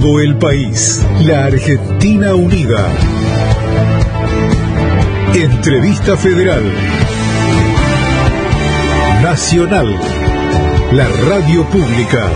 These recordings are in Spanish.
todo el país. La Argentina Unida. Entrevista Federal. Nacional. La radio pública.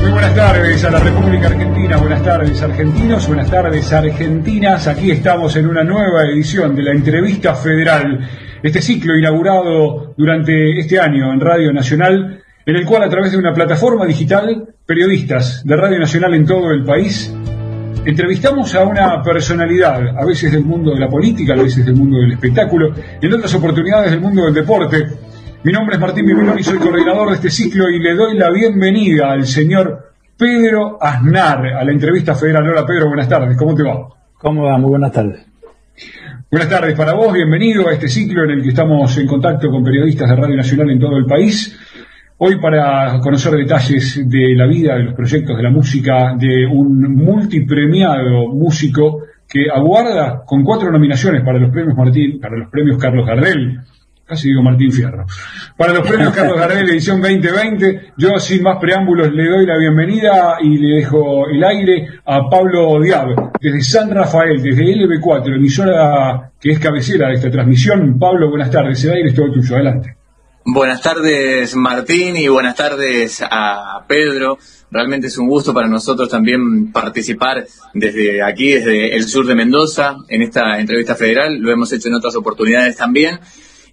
Muy buenas tardes a la República Argentina, buenas tardes argentinos, buenas tardes argentinas. Aquí estamos en una nueva edición de la Entrevista Federal, este ciclo inaugurado durante este año en Radio Nacional, en el cual a través de una plataforma digital, periodistas de Radio Nacional en todo el país Entrevistamos a una personalidad, a veces del mundo de la política, a veces del mundo del espectáculo, en otras oportunidades del mundo del deporte. Mi nombre es Martín Bibilón y soy coordinador de este ciclo y le doy la bienvenida al señor Pedro Aznar a la entrevista federal. Hola Pedro, buenas tardes, ¿cómo te va? ¿Cómo va? Muy buenas tardes. Buenas tardes para vos, bienvenido a este ciclo en el que estamos en contacto con periodistas de Radio Nacional en todo el país. Hoy para conocer detalles de la vida, de los proyectos, de la música, de un multipremiado músico que aguarda con cuatro nominaciones para los premios Martín, para los premios Carlos Gardel, casi digo Martín Fierro, para los premios Carlos Gardel edición 2020. Yo sin más preámbulos le doy la bienvenida y le dejo el aire a Pablo Diab, desde San Rafael, desde LB4, emisora que es cabecera de esta transmisión. Pablo, buenas tardes, el aire es todo tuyo, adelante. Buenas tardes Martín y buenas tardes a Pedro. Realmente es un gusto para nosotros también participar desde aquí, desde el sur de Mendoza, en esta entrevista federal. Lo hemos hecho en otras oportunidades también.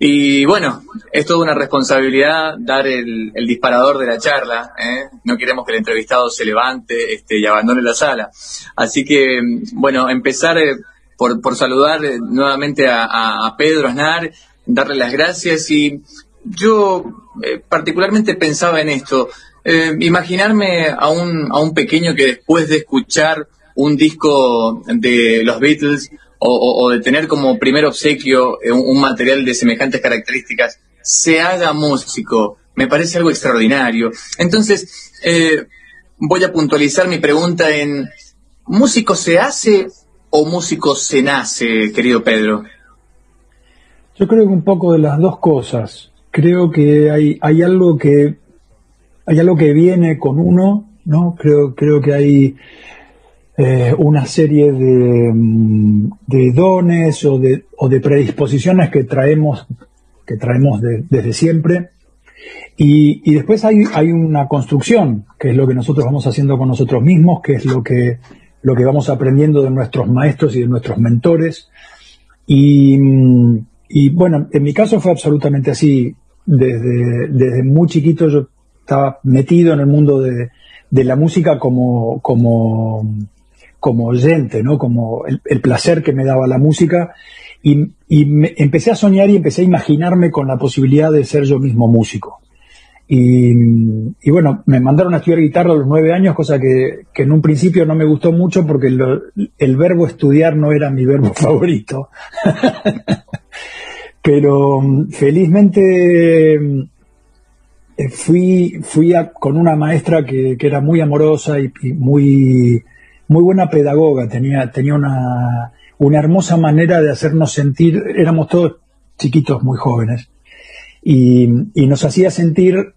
Y bueno, es toda una responsabilidad dar el, disparador de la charla. ¿eh? No queremos que el entrevistado se levante este, y abandone la sala. Así que, bueno, empezar eh, por, saludar eh, nuevamente a, Pedro Aznar, darle las gracias y yo eh, particularmente pensaba en esto, imaginarme a un, a un pequeño que después de escuchar un disco de los Beatles o, de tener como primer obsequio eh, un, material de semejantes características, se haga músico, me parece algo extraordinario. Entonces, voy a puntualizar mi pregunta en, ¿músico se hace o músico se nace, querido Pedro? Yo creo que un poco de las dos cosas creo que hay, hay algo que hay algo que viene con uno, ¿no? Creo, creo que hay eh, una serie de, mm, de, dones o de, o de predisposiciones que traemos, que traemos desde siempre. Y, y, después hay, hay una construcción, que es lo que nosotros vamos haciendo con nosotros mismos, que es lo que, lo que vamos aprendiendo de nuestros maestros y de nuestros mentores. Y, mm, y bueno, en mi caso fue absolutamente así desde, desde muy chiquito yo estaba metido en el mundo de, la música como, como, como oyente, ¿no? Como el, placer que me daba la música. Y, empecé a soñar y empecé a imaginarme con la posibilidad de ser yo mismo músico. Y, bueno, me mandaron a estudiar guitarra a los nueve años, cosa que, en un principio no me gustó mucho porque el verbo estudiar no era mi verbo favorito. Pero mm, felizmente mm, fui, fui con una maestra que, era muy amorosa y, muy, muy buena pedagoga, tenía, tenía una, una hermosa manera de hacernos sentir, éramos todos chiquitos, muy jóvenes, y, nos hacía sentir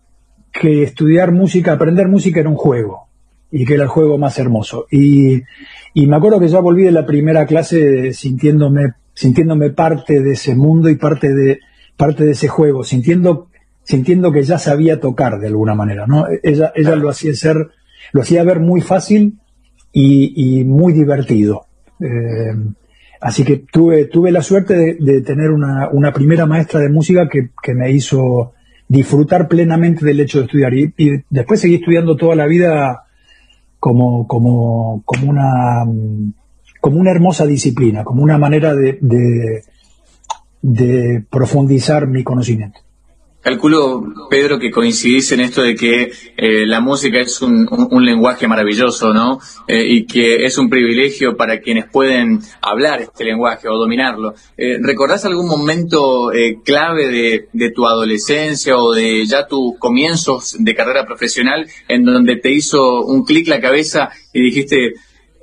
que estudiar música, aprender música era un juego, y que era el juego más hermoso. Y, y me acuerdo que ya volví de la primera clase sintiéndome sintiéndome parte de ese mundo y parte de, parte de ese juego, sintiendo, sintiendo que ya sabía tocar de alguna manera, ¿no? Ella, ella lo hacía ser, lo hacía ver muy fácil y, muy divertido. Eh, así que tuve, tuve la suerte de, tener una, una, primera maestra de música que, que, me hizo disfrutar plenamente del hecho de estudiar. Y, después seguí estudiando toda la vida como, como, como una como una hermosa disciplina, como una manera de, de, profundizar mi conocimiento. Calculo, Pedro, que coincidís en esto de que eh, la música es un, lenguaje maravilloso, ¿no? Eh, y que es un privilegio para quienes pueden hablar este lenguaje o dominarlo. Eh, ¿Recordás algún momento clave de, de, tu adolescencia o de ya tus comienzos de carrera profesional en donde te hizo un clic la cabeza y dijiste,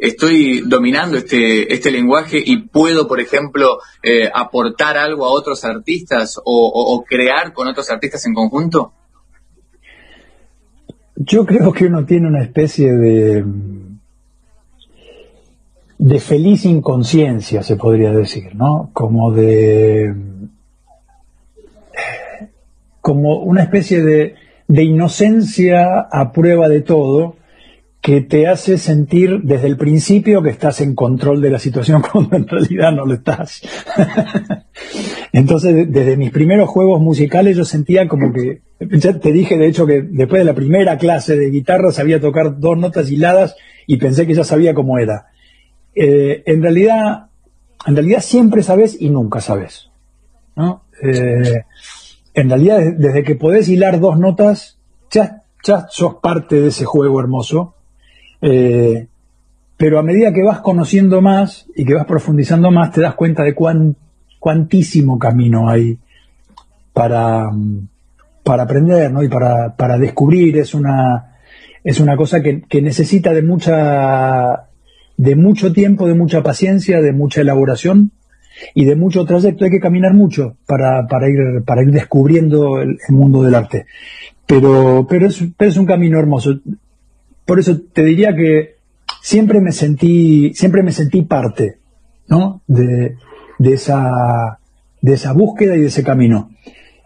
estoy dominando este, este lenguaje y puedo, por ejemplo, eh, aportar algo a otros artistas o, crear con otros artistas en conjunto? Yo creo que uno tiene una especie de, de feliz inconsciencia, se podría decir, ¿no? Como de. como una especie de, de inocencia a prueba de todo que te hace sentir desde el principio que estás en control de la situación cuando en realidad no lo estás. Entonces, desde mis primeros juegos musicales yo sentía como que, ya te dije de hecho que después de la primera clase de guitarra sabía tocar dos notas hiladas y pensé que ya sabía cómo era. Eh, en realidad, en realidad siempre sabes y nunca sabes. ¿no? Eh, en realidad, desde que podés hilar dos notas, ya, ya sos parte de ese juego hermoso eh, pero a medida que vas conociendo más y que vas profundizando más, te das cuenta de cuán, cuantísimo camino hay para, para aprender ¿no? y para, para descubrir. Es una, es una cosa que, necesita de mucha de mucho tiempo, de mucha paciencia, de mucha elaboración y de mucho trayecto. Hay que caminar mucho para, para, ir, para ir descubriendo el, mundo del arte. Pero, pero, es, pero es un camino hermoso por eso te diría que siempre me sentí, siempre me sentí parte, ¿no? De, esa, de esa búsqueda y de ese camino.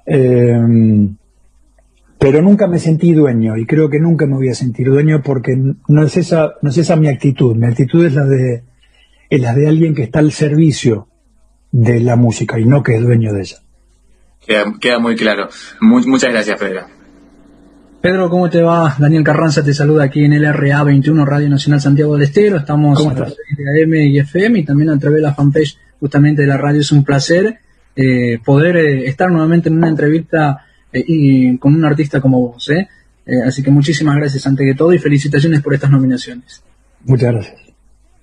Em, pero nunca me sentí dueño y creo que nunca me voy a sentir dueño porque no es esa, no es esa mi actitud. Mi actitud es la de, es la de alguien que está al servicio de la música y no que es dueño de ella. Queda, muy claro. muchas gracias, Pedro. Pedro, ¿cómo te va? Daniel Carranza te saluda aquí en el RA21 Radio Nacional Santiago del Estero. Estamos a través de AM y FM y también a través de la fanpage justamente de la radio. Es un placer eh, poder eh, estar nuevamente en una entrevista eh, y con un artista como vos. así que muchísimas gracias ante que todo y felicitaciones por estas nominaciones. Muchas gracias.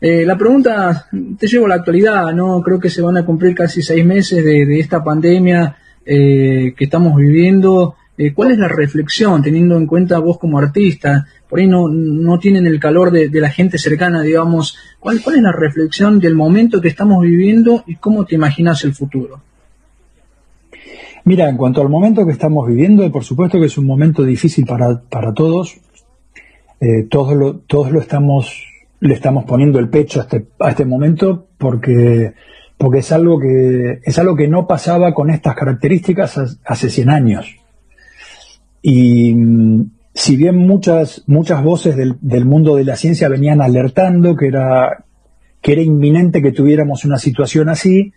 la pregunta, te llevo a la actualidad, ¿no? Creo que se van a cumplir casi seis meses de, de esta pandemia que estamos viviendo. Eh, ¿cuál es la reflexión, teniendo en cuenta vos como artista? Por ahí no, tienen el calor de, la gente cercana, digamos. ¿cuál, ¿Cuál es la reflexión del momento que estamos viviendo y cómo te imaginas el futuro? Mira, en cuanto al momento que estamos viviendo, por supuesto que es un momento difícil para, todos. Eh, todos, lo, todos lo estamos, le estamos poniendo el pecho a este, a este momento porque, porque es, algo que, es algo que no pasaba con estas características hace 100 años. Y mm, si bien muchas, muchas voces del, mundo de la ciencia venían alertando que era, que era inminente que tuviéramos una situación así,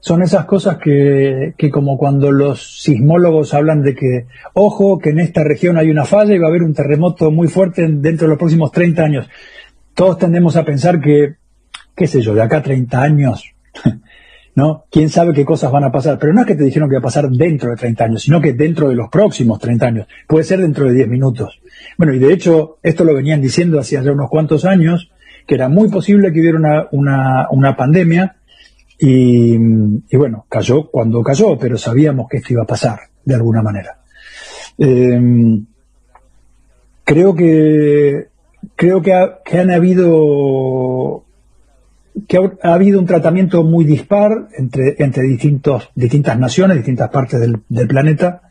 son esas cosas que, que como cuando los sismólogos hablan de que, ojo, que en esta región hay una falla y va a haber un terremoto muy fuerte dentro de los próximos 30 años. Todos tendemos a pensar que, qué sé yo, de acá a 30 años ¿no? ¿Quién sabe qué cosas van a pasar? Pero no es que te dijeron que va a pasar dentro de 30 años, sino que dentro de los próximos 30 años. Puede ser dentro de 10 minutos. Bueno, y de hecho, esto lo venían diciendo hacía ya unos cuantos años, que era muy posible que hubiera una, pandemia, y, bueno, cayó cuando cayó, pero sabíamos que esto iba a pasar, de alguna manera. Em, creo que creo que han habido que ha, habido un tratamiento muy dispar entre, entre distintos, distintas naciones, distintas partes del, planeta,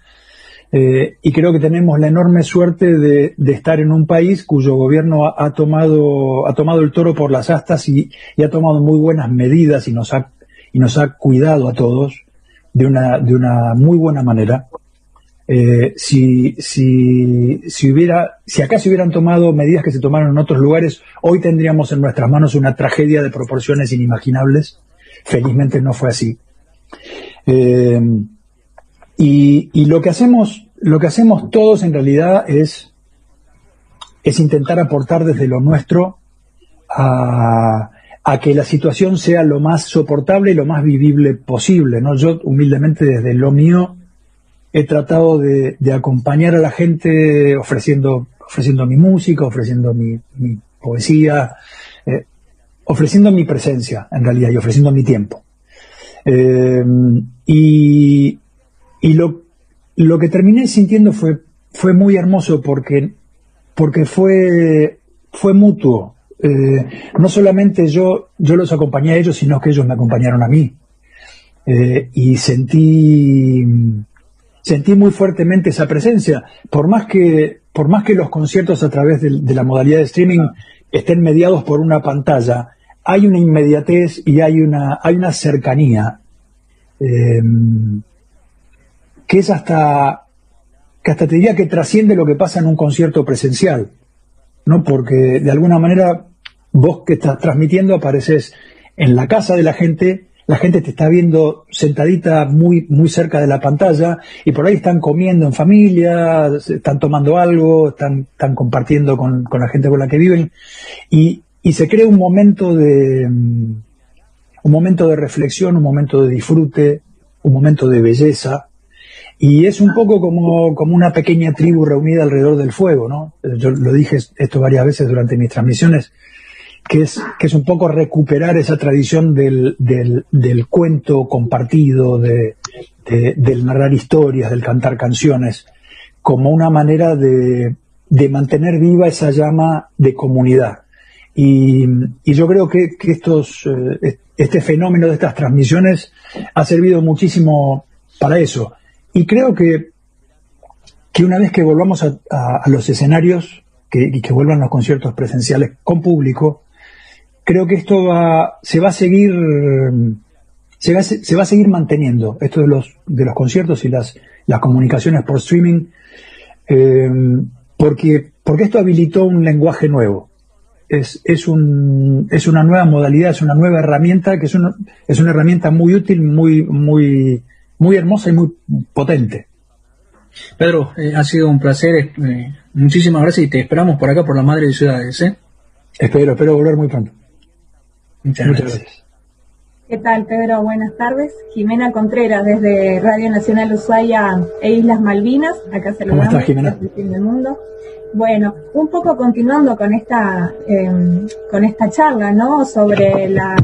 eh, y creo que tenemos la enorme suerte de, estar en un país cuyo gobierno ha, tomado, ha tomado el toro por las astas y, ha tomado muy buenas medidas y nos ha, y nos ha cuidado a todos de una, de una muy buena manera. Eh, si, si, si, hubiera, si acá se hubieran tomado medidas que se tomaron en otros lugares, hoy tendríamos en nuestras manos una tragedia de proporciones inimaginables. Felizmente no fue así. Eh, y, lo que hacemos, lo que hacemos todos en realidad es, es intentar aportar desde lo nuestro a, a que la situación sea lo más soportable y lo más vivible posible. ¿no? Yo humildemente desde lo mío he tratado de, acompañar a la gente ofreciendo, ofreciendo mi música, ofreciendo mi, poesía, eh, ofreciendo mi presencia, en realidad, y ofreciendo mi tiempo. Eh, y, lo, que terminé sintiendo fue, fue muy hermoso porque, fue, mutuo. eh, no solamente yo, los acompañé a ellos, sino que ellos me acompañaron a mí. Y sentí muy fuertemente esa presencia. Por más que, por más que los conciertos a través de, la modalidad de streaming estén mediados por una pantalla, hay una inmediatez y hay una, hay una cercanía eh, que es hasta, que hasta te diría que trasciende lo que pasa en un concierto presencial. ¿no? Porque de alguna manera vos que estás transmitiendo apareces en la casa de la gente, la gente te está viendo sentadita muy, muy cerca de la pantalla y por ahí están comiendo en familia, están tomando algo, están, están compartiendo con, con la gente con la que viven y, y se crea un momento de, un momento de reflexión, un momento de disfrute, un momento de belleza, y es un poco como, como una pequeña tribu reunida alrededor del fuego, ¿no? Yo lo dije esto varias veces durante mis transmisiones, que es, que es un poco recuperar esa tradición del, del, del cuento compartido, de, del narrar historias, del cantar canciones, como una manera de, de mantener viva esa llama de comunidad. Y, y yo creo que, que estos, eh, este fenómeno de estas transmisiones ha servido muchísimo para eso y creo que, que una vez que volvamos a, los escenarios que, y que vuelvan los conciertos presenciales con público, creo que esto va, se va a seguir se va, se va a seguir manteniendo esto de los de los conciertos y las las comunicaciones por streaming eh, porque porque esto habilitó un lenguaje nuevo es, es, un, es una nueva modalidad es una nueva herramienta que es una, es una herramienta muy útil muy muy muy hermosa y muy potente. Pedro, eh, ha sido un placer. Eh, muchísimas gracias y te esperamos por acá, por la Madre de Ciudades. ¿eh? Espero, espero volver muy pronto. Muchas, gracias. ¿Qué tal, Pedro? Buenas tardes. Jimena Contreras, desde Radio Nacional Ushuaia e Islas Malvinas. Acá saludamos. ¿Cómo estás, Jimena? Del mundo. Bueno, un poco continuando con esta, em, con esta charla, ¿no? Sobre la,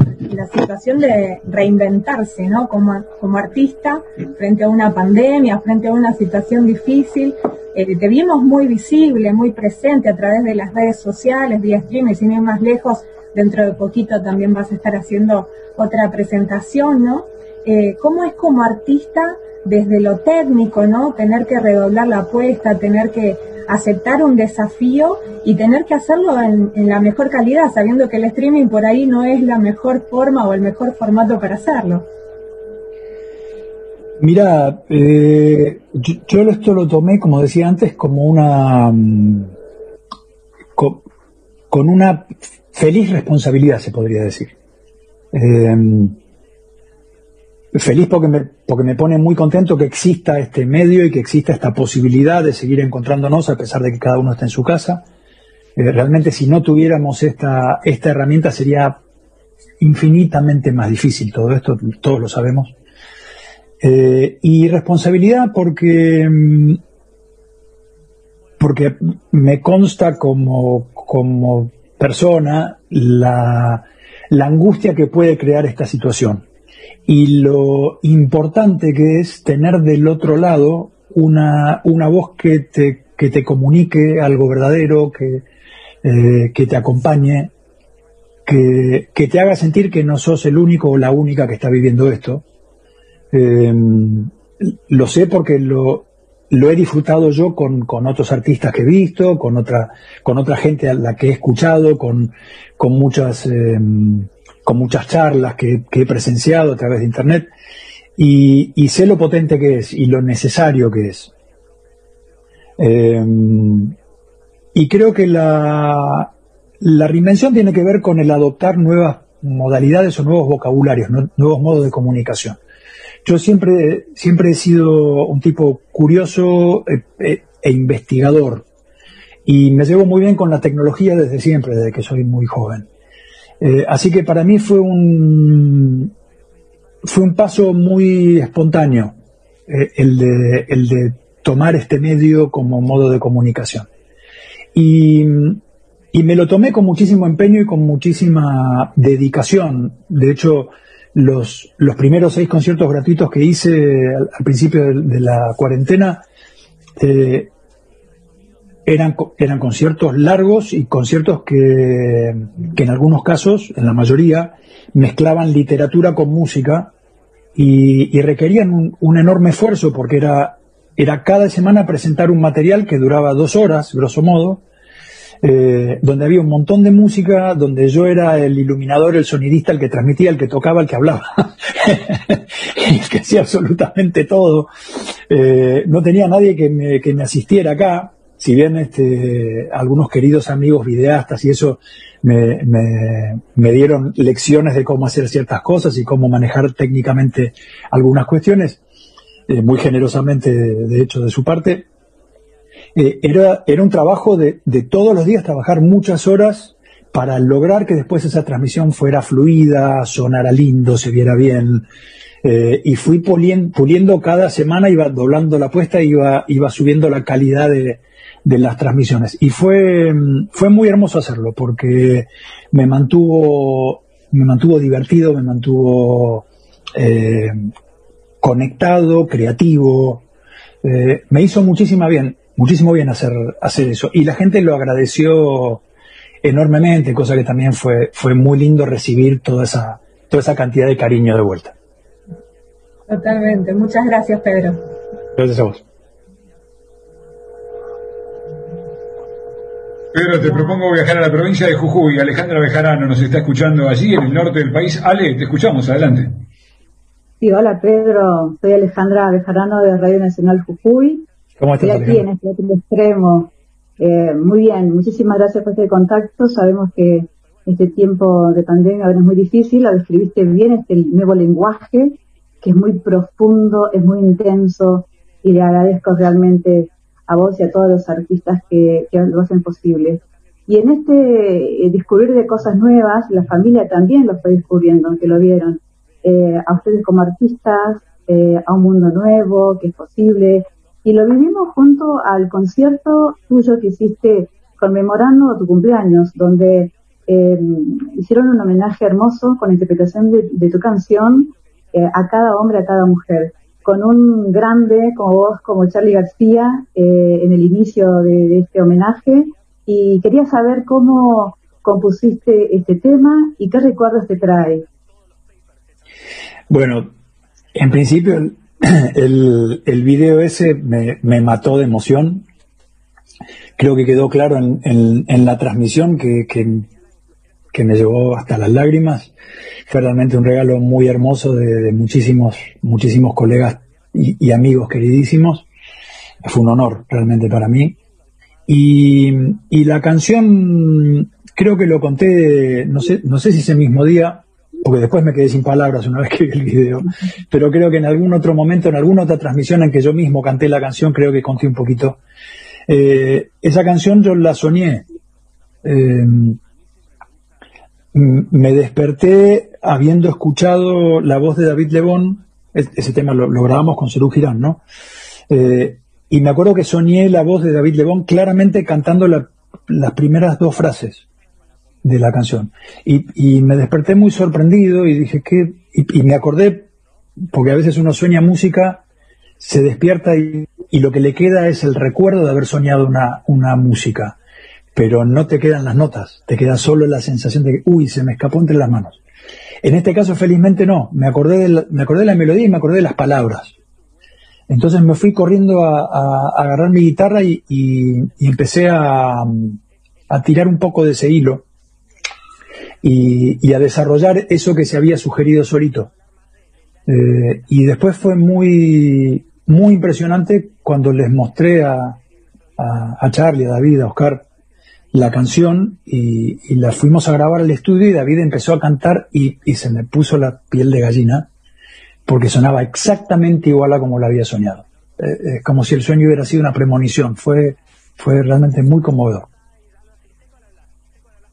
situación de reinventarse, ¿no? Como, como artista, frente a una pandemia, frente a una situación difícil. Eh, te vimos muy visible, muy presente a través de las redes sociales, vía streaming, sin ir más lejos, dentro de poquito también vas a estar haciendo otra presentación, ¿no? Eh, ¿Cómo es como artista desde lo técnico, ¿no? Tener que redoblar la apuesta, tener que aceptar un desafío y tener que hacerlo en, la mejor calidad, sabiendo que el streaming por ahí no es la mejor forma o el mejor formato para hacerlo. Mira, eh, yo, esto lo tomé, como decía antes, como una... Mm, con, una feliz responsabilidad, se podría decir. Eh, feliz porque me, porque me pone muy contento que exista este medio y que exista esta posibilidad de seguir encontrándonos a pesar de que cada uno está en su casa. Eh, realmente si no tuviéramos esta, esta herramienta sería infinitamente más difícil todo esto, todos lo sabemos. Eh, y responsabilidad porque, mm, porque me consta como, como persona la, la angustia que puede crear esta situación y lo importante que es tener del otro lado una, una voz que te, que te comunique algo verdadero, que, eh, que te acompañe, que, que, te haga sentir que no sos el único o la única que está viviendo esto. Em, lo sé porque lo, lo he disfrutado yo con, con, otros artistas que he visto, con otra, con otra gente a la que he escuchado, con, con muchas, em, con muchas charlas que, he presenciado a través de Internet y, sé lo potente que es y lo necesario que es. Em, y creo que la, la reinvención tiene que ver con el adoptar nuevas modalidades o nuevos vocabularios, nuevos modos de comunicación. Yo siempre, siempre he sido un tipo curioso e, e, e investigador y me llevo muy bien con la tecnología desde siempre, desde que soy muy joven. Eh, así que para mí fue un, fue un paso muy espontáneo eh, el, de, el de tomar este medio como modo de comunicación. Y, y, me lo tomé con muchísimo empeño y con muchísima dedicación. De hecho, los, los primeros seis conciertos gratuitos que hice al, principio de, la cuarentena, eh, eran, eran conciertos largos y conciertos que, que en algunos casos, en la mayoría, mezclaban literatura con música y, requerían un, un, enorme esfuerzo porque era, era cada semana presentar un material que duraba dos horas, grosso modo, eh, donde había un montón de música, donde yo era el iluminador, el sonidista, el que transmitía, el que tocaba, el que hablaba, el que hacía absolutamente todo. Eh, no tenía nadie que me, que me asistiera acá, si bien este, algunos queridos amigos videastas y eso me, me, dieron lecciones de cómo hacer ciertas cosas y cómo manejar técnicamente algunas cuestiones, eh, muy generosamente de hecho de su parte, eh, era, era un trabajo de, de todos los días trabajar muchas horas para lograr que después esa transmisión fuera fluida, sonara lindo, se viera bien. Eh, y fui puliendo, cada semana, iba doblando la apuesta, iba, iba subiendo la calidad de, de, las transmisiones. Y fue, fue muy hermoso hacerlo, porque me mantuvo, me mantuvo divertido, me mantuvo eh, conectado, creativo, me hizo muchísima bien muchísimo bien hacer, hacer eso. Y la gente lo agradeció enormemente, cosa que también fue, fue muy lindo recibir toda esa, toda esa cantidad de cariño de vuelta. Totalmente. Muchas gracias, Pedro. Gracias a vos. Pedro, te propongo viajar a la provincia de Jujuy. Alejandra Bejarano nos está escuchando allí, en el norte del país. Ale, te escuchamos, adelante. Sí, hola Pedro, soy Alejandra Bejarano de Radio Nacional Jujuy. ¿Cómo estás, aquí en este otro extremo. Eh, muy bien, muchísimas gracias por este contacto. Sabemos que este tiempo de pandemia ahora es muy difícil, lo describiste bien, este nuevo lenguaje, que es muy profundo, es muy intenso, y le agradezco realmente a vos y a todos los artistas que, lo hacen posible. Y en este eh, descubrir de cosas nuevas, la familia también lo fue descubriendo, aunque lo vieron. Eh, a ustedes como artistas, a un mundo nuevo, que es posible, y lo vivimos junto al concierto tuyo que hiciste conmemorando tu cumpleaños, donde eh, hicieron un homenaje hermoso con la interpretación de, tu canción eh, a cada hombre, a cada mujer, con un grande como vos, como Charlie García, eh, en el inicio de, este homenaje. Y quería saber cómo compusiste este tema y qué recuerdos te trae. Bueno, en principio el, el video ese me, me, mató de emoción. Creo que quedó claro en, en, la transmisión que, que, me llevó hasta las lágrimas. Fue realmente un regalo muy hermoso de, muchísimos, muchísimos colegas y, amigos queridísimos. Fue un honor realmente para mí. Y, y la canción, creo que lo conté, no sé, no sé si ese mismo día, porque después me quedé sin palabras una vez que vi el video, pero creo que en algún otro momento, en alguna otra transmisión en que yo mismo canté la canción, creo que conté un poquito. Eh, esa canción yo la soñé. Eh, me desperté habiendo escuchado la voz de David Lebón, ese tema lo, grabamos con Serú Girán, ¿no? Eh, y me acuerdo que soñé la voz de David Lebón claramente cantando las primeras dos frases de la canción. Y, me desperté muy sorprendido y dije que, y, me acordé, porque a veces uno sueña música, se despierta y, lo que le queda es el recuerdo de haber soñado una, una música, pero no te quedan las notas, te queda solo la sensación de que, uy, se me escapó entre las manos. En este caso, felizmente no, me acordé de la, me acordé de la melodía y me acordé de las palabras. Entonces me fui corriendo a, agarrar mi guitarra y, empecé a, a tirar un poco de ese hilo y, a desarrollar eso que se había sugerido solito. Eh, y después fue muy, muy impresionante cuando les mostré a, a, Charlie, a David, a Oscar la canción y, la fuimos a grabar al estudio y David empezó a cantar y, se me puso la piel de gallina porque sonaba exactamente igual a como lo había soñado. Eh, como si el sueño hubiera sido una premonición. Fue, fue realmente muy conmovedor.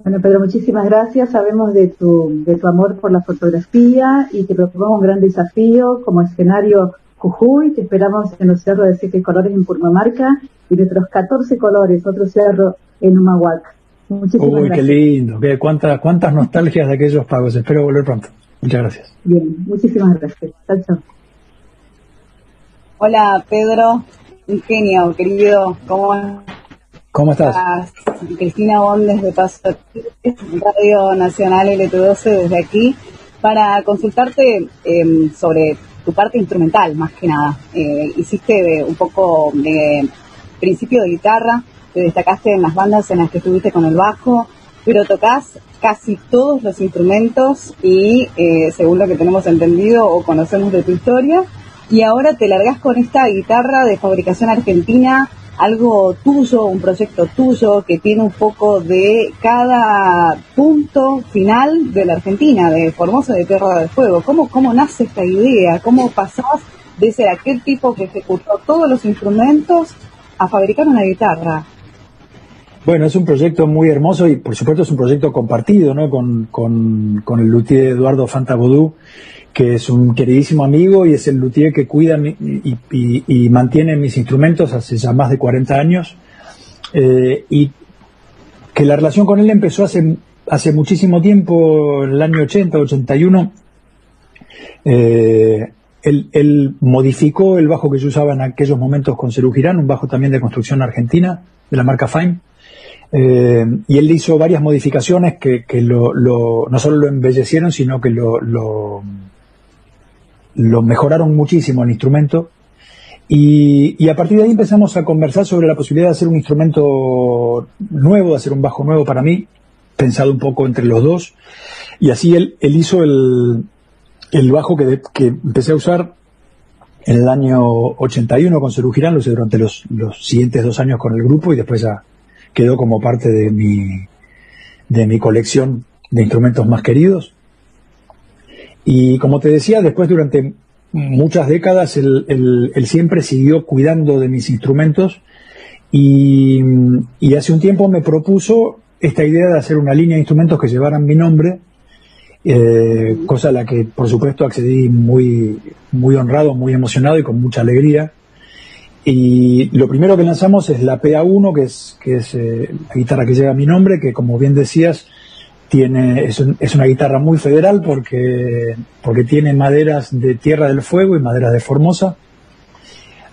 Bueno, Pedro, muchísimas gracias. Sabemos de tu, de tu amor por la fotografía y te propongo un gran desafío como escenario Jujuy. Te esperamos en los cerros de siete colores en Purmamarca y de otros 14 colores, otro cerro en Humahuac. Muchísimas Uy, qué lindo. cuántas, cuántas nostalgias de aquellos pagos. Espero volver pronto. Muchas gracias. Bien, muchísimas gracias. Chao, Hola, Pedro. Un genio, querido. ¿Cómo ¿Cómo estás? Cristina Bondes de Paso Radio Nacional LT12 desde aquí para consultarte em, sobre tu parte instrumental, más que nada. Eh, hiciste un poco de principio de guitarra, te destacaste en las bandas en las que estuviste con el bajo, pero tocas casi todos los instrumentos y, eh, según lo que tenemos entendido o conocemos de tu historia, y ahora te largas con esta guitarra de fabricación argentina, algo tuyo, un proyecto tuyo que tiene un poco de cada punto final de la Argentina, de Formosa de Tierra del Fuego. ¿Cómo, cómo nace esta idea? ¿Cómo pasás de ser aquel tipo que ejecutó todos los instrumentos a fabricar una guitarra? Bueno, es un proyecto muy hermoso y por supuesto es un proyecto compartido ¿no? con, con, el luthier Eduardo Fantabodú, que es un queridísimo amigo y es el luthier que cuida y, mantiene mis instrumentos hace ya más de 40 años. Eh, y que la relación con él empezó hace, hace muchísimo tiempo, en el año 80, 81. Eh, él, modificó el bajo que yo usaba en aquellos momentos con Cerú Girán, un bajo también de construcción argentina, de la marca Fine eh, y él hizo varias modificaciones que, lo, no solo lo embellecieron, sino que lo, mejoraron muchísimo el instrumento. Y, a partir de ahí empezamos a conversar sobre la posibilidad de hacer un instrumento nuevo, de hacer un bajo nuevo para mí, pensado un poco entre los dos. Y así él, hizo el, el bajo que, que empecé a usar en el año 81 con Cerú lo hice durante los, los siguientes dos años con el grupo y después ya quedó como parte de mi, de mi colección de instrumentos más queridos. Y como te decía, después durante muchas décadas él, siempre siguió cuidando de mis instrumentos y, hace un tiempo me propuso esta idea de hacer una línea de instrumentos que llevaran mi nombre, eh, cosa a la que por supuesto accedí muy, muy honrado, muy emocionado y con mucha alegría. Y lo primero que lanzamos es la PA1, que es, que es eh, la guitarra que lleva mi nombre, que como bien decías, tiene, es, es, una guitarra muy federal porque, porque tiene maderas de Tierra del Fuego y maderas de Formosa.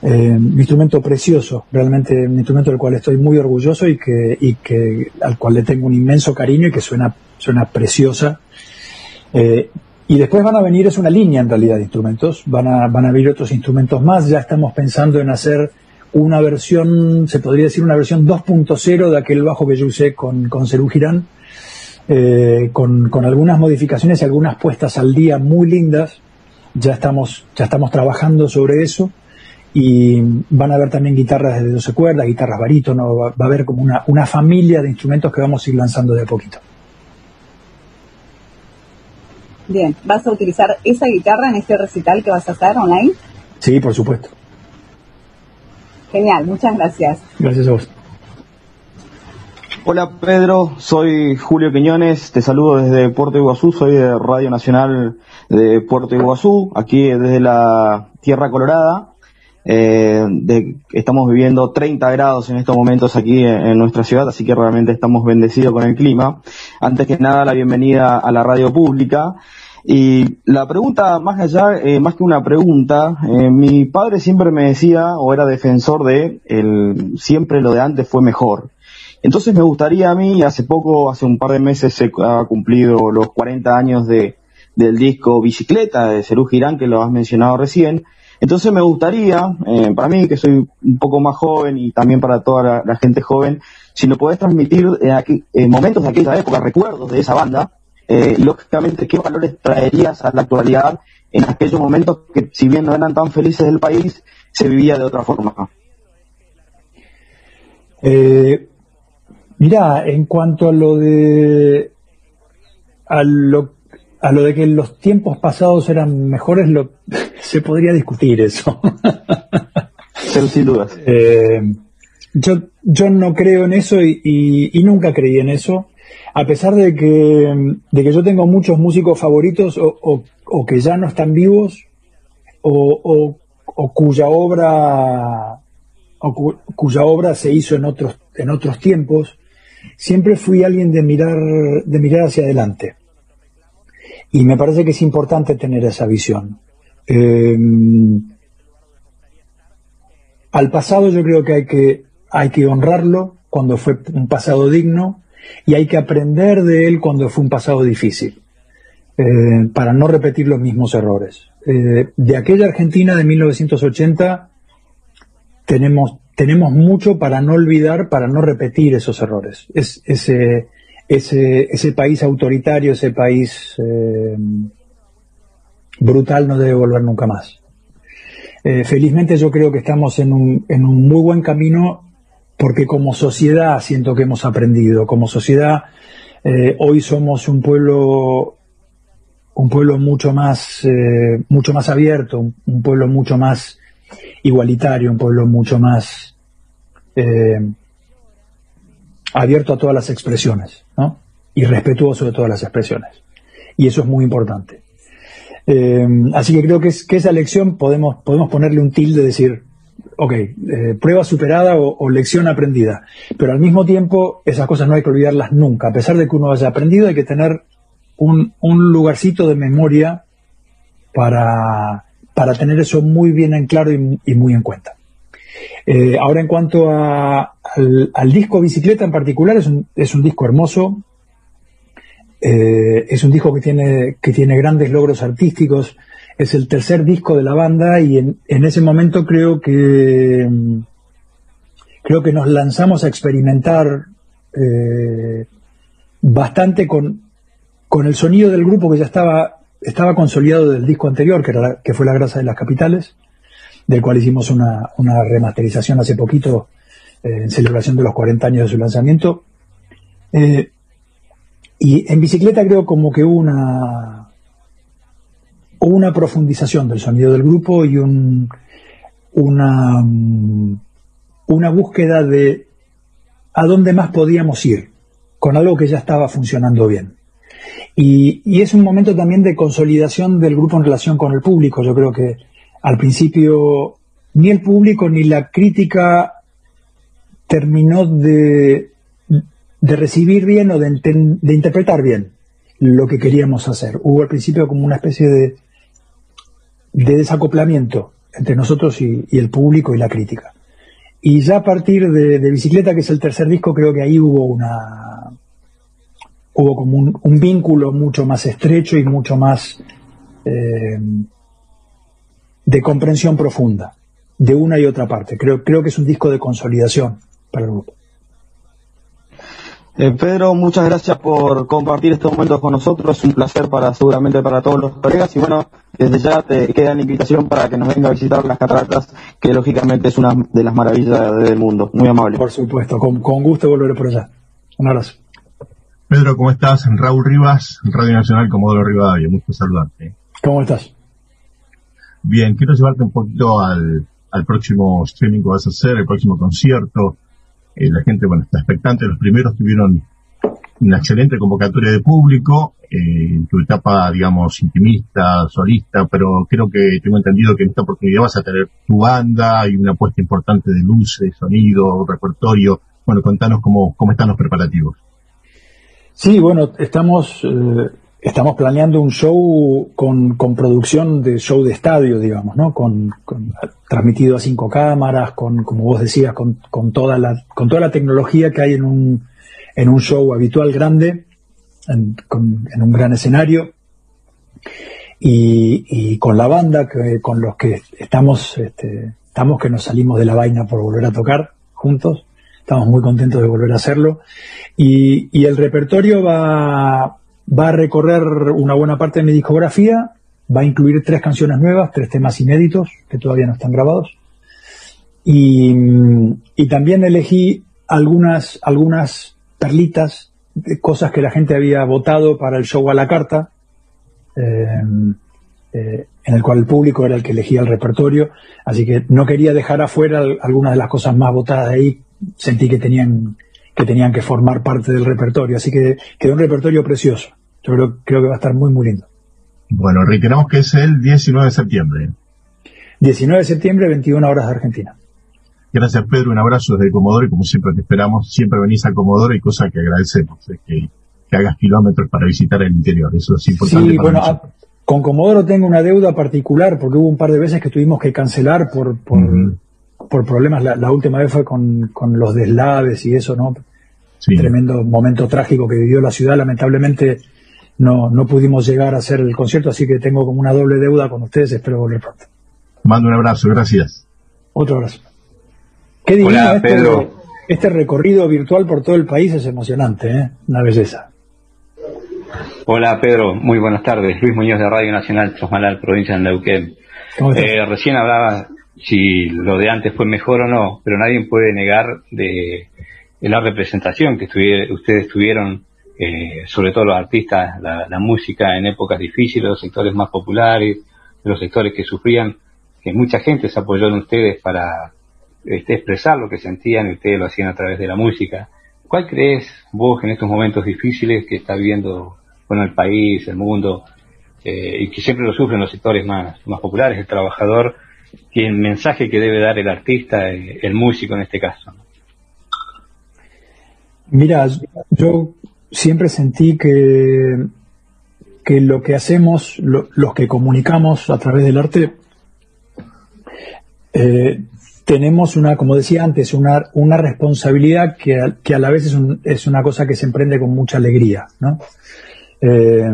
Eh, un instrumento precioso, realmente un instrumento del cual estoy muy orgulloso y que, y que al cual le tengo un inmenso cariño y que suena, suena preciosa. Eh, y después van a venir, es una línea en realidad de instrumentos, van a, van a venir otros instrumentos más, ya estamos pensando en hacer una versión, se podría decir una versión 2.0 de aquel bajo que yo usé con, con Cerú Girán, eh, con, con, algunas modificaciones y algunas puestas al día muy lindas, ya estamos, ya estamos trabajando sobre eso y van a haber también guitarras de 12 cuerdas, guitarras barítono, va, va a haber como una, una familia de instrumentos que vamos a ir lanzando de a poquito. Bien, ¿vas a utilizar esa guitarra en este recital que vas a hacer online? Sí, por supuesto. Genial, muchas gracias. Gracias a vos. Hola Pedro, soy Julio Quiñones, te saludo desde Puerto Iguazú, soy de Radio Nacional de Puerto Iguazú, aquí desde la Tierra Colorada. Eh, estamos viviendo 30 grados en estos momentos aquí en, nuestra ciudad, así que realmente estamos bendecidos con el clima. Antes que nada, la bienvenida a la radio pública. Y la pregunta, más allá, eh, más que una pregunta, eh, mi padre siempre me decía, o era defensor de, el, siempre lo de antes fue mejor. Entonces me gustaría a mí, hace poco, hace un par de meses se ha cumplido los 40 años de, del disco Bicicleta de Cerú Girán, que lo has mencionado recién. Entonces me gustaría, eh, para mí que soy un poco más joven y también para toda la, gente joven, si lo podés transmitir en momentos de aquella época, recuerdos de esa banda, eh, lógicamente, ¿qué valores traerías a la actualidad en aquellos momentos que, si bien no eran tan felices del país, se vivía de otra forma? Eh, mira, en cuanto a lo de a lo, a lo de que los tiempos pasados eran mejores, lo, se podría discutir eso. Pero sin dudas. Eh, yo, yo no creo en eso y, nunca creí en eso a pesar de que, de que yo tengo muchos músicos favoritos o, que ya no están vivos o, cuya obra cuya obra se hizo en otros en otros tiempos siempre fui alguien de mirar de mirar hacia adelante. Y me parece que es importante tener esa visión. Em, al pasado yo creo que hay que hay que honrarlo cuando fue un pasado digno y hay que aprender de él cuando fue un pasado difícil, eh, para no repetir los mismos errores. Eh, de aquella Argentina de 1980 tenemos, tenemos mucho para no olvidar, para no repetir esos errores. Es, ese, país autoritario, ese país eh, brutal no debe volver nunca más. felizmente yo creo que estamos en un, muy buen camino porque como sociedad siento que hemos aprendido, como sociedad eh, hoy somos un pueblo un pueblo mucho más eh, mucho más abierto, un, pueblo mucho más igualitario, un pueblo mucho más eh, abierto a todas las expresiones, ¿no? Y respetuoso de todas las expresiones. Y eso es muy importante. así que creo que, es, que esa lección podemos, podemos ponerle un tilde, decir, ok, eh, prueba superada o, lección aprendida. Pero al mismo tiempo, esas cosas no hay que olvidarlas nunca. A pesar de que uno haya aprendido, hay que tener un, lugarcito de memoria para, tener eso muy bien en claro y, muy en cuenta. Eh, ahora, en cuanto al, disco Bicicleta en particular, es un, es un disco hermoso. Eh, es un disco que tiene, que tiene grandes logros artísticos es el tercer disco de la banda y en, ese momento creo que creo que nos lanzamos a experimentar eh, bastante con, con el sonido del grupo que ya estaba estaba consolidado del disco anterior que, era que fue La Grasa de las Capitales del cual hicimos una, remasterización hace poquito eh, en celebración de los 40 años de su lanzamiento eh, y en bicicleta creo como que hubo una una profundización del sonido del grupo y un, una, mm, una búsqueda de a dónde más podíamos ir con algo que ya estaba funcionando bien. Y, y, es un momento también de consolidación del grupo en relación con el público. Yo creo que al principio ni el público ni la crítica terminó de, de recibir bien o de, de interpretar bien lo que queríamos hacer. Hubo al principio como una especie de, de desacoplamiento entre nosotros y, el público y la crítica. Y ya a partir de, Bicicleta, que es el tercer disco, creo que ahí hubo una hubo como un, vínculo mucho más estrecho y mucho más eh, de comprensión profunda de una y otra parte. Creo, creo que es un disco de consolidación para el grupo. Eh, Pedro, muchas gracias por compartir estos momentos con nosotros. Es un placer para seguramente para todos los colegas. Y bueno, desde ya te queda la invitación para que nos venga a visitar las cataratas, que lógicamente es una de las maravillas del mundo. Muy amable. Por supuesto, con, gusto volveré por allá. Un abrazo. Pedro, ¿cómo estás? Raúl Rivas, Radio Nacional Comodoro Rivadavia. Mucho saludarte. ¿Cómo estás? Bien, quiero llevarte un poquito al, próximo streaming que vas a hacer, el próximo concierto. Eh, la gente, bueno, está expectante. Los primeros tuvieron una excelente convocatoria de público, eh, en tu etapa, digamos, intimista, solista, pero creo que tengo entendido que en esta oportunidad vas a tener tu banda y una apuesta importante de luces, sonido, repertorio. Bueno, contanos cómo, cómo están los preparativos. Sí, bueno, estamos, eh, estamos planeando un show con, con, producción de show de estadio, digamos, ¿no? Con, transmitido a cinco cámaras, con, como vos decías, con, con, toda la, con toda la tecnología que hay en un, en un show habitual grande, en, un gran escenario. Y, y, con la banda que, con los que estamos, este, estamos que nos salimos de la vaina por volver a tocar juntos. Estamos muy contentos de volver a hacerlo. Y, y el repertorio va, va a recorrer una buena parte de mi discografía, va a incluir tres canciones nuevas, tres temas inéditos que todavía no están grabados. Y, también elegí algunas, algunas perlitas, de cosas que la gente había votado para el show a la carta, eh, eh, en el cual el público era el que elegía el repertorio, así que no quería dejar afuera algunas de las cosas más votadas de ahí, sentí que tenían que tenían que formar parte del repertorio, así que quedó un repertorio precioso. Yo creo, creo que va a estar muy, muy lindo. Bueno, reiteramos que es el 19 de septiembre. 19 de septiembre, 21 horas de Argentina. Gracias, Pedro. Un abrazo desde Comodoro y como siempre te esperamos. Siempre venís a Comodoro y cosa que agradecemos, es que, hagas kilómetros para visitar el interior. Eso es importante. Sí, bueno, con Comodoro tengo una deuda particular porque hubo un par de veces que tuvimos que cancelar por, por, por problemas. La, última vez fue con, con los deslaves y eso, ¿no? Tremendo momento trágico que vivió la ciudad. Lamentablemente no, no pudimos llegar a hacer el concierto, así que tengo como una doble deuda con ustedes. Espero volver pronto. Mando un abrazo, gracias. Otro abrazo. ¿Qué diría este, Pedro. Este recorrido virtual por todo el país es emocionante, ¿eh? Una belleza. Hola Pedro, muy buenas tardes. Luis Muñoz de Radio Nacional Chosmalal, provincia de Neuquén. Eh, recién hablaba si lo de antes fue mejor o no, pero nadie puede negar de, la representación que ustedes tuvieron, eh, sobre todo los artistas, la, música en épocas difíciles, los sectores más populares, los sectores que sufrían, que mucha gente se apoyó en ustedes para este, expresar lo que sentían y ustedes lo hacían a través de la música. ¿Cuál crees vos en estos momentos difíciles que está viviendo bueno, el país, el mundo, eh, y que siempre lo sufren los sectores más, más populares, el trabajador, que el mensaje que debe dar el artista, el, músico en este caso. Mira, yo siempre sentí que, que lo que hacemos, los que comunicamos a través del arte, eh, tenemos una, como decía antes, una, una responsabilidad que a, que a la vez es, es, una cosa que se emprende con mucha alegría, ¿no? Eh,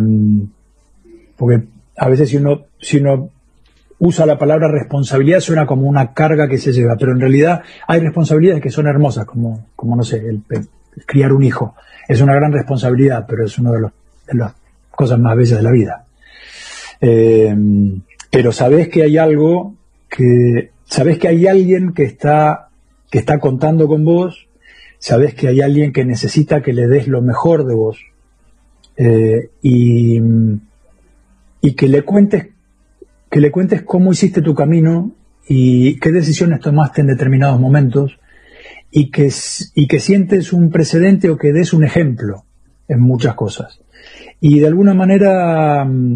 porque a veces si uno, si uno usa la palabra responsabilidad suena como una carga que se lleva, pero en realidad hay responsabilidades que son hermosas, como, como no sé, el, criar un hijo. Es una gran responsabilidad, pero es una de, de las cosas más bellas de la vida. Eh, pero sabes que hay algo que, sabes que hay alguien que está, que está contando con vos, sabes que hay alguien que necesita que le des lo mejor de vos, eh, y, y que le cuentes que le cuentes cómo hiciste tu camino y qué decisiones tomaste en determinados momentos y que, y que sientes un precedente o que des un ejemplo en muchas cosas. Y de alguna manera, mm,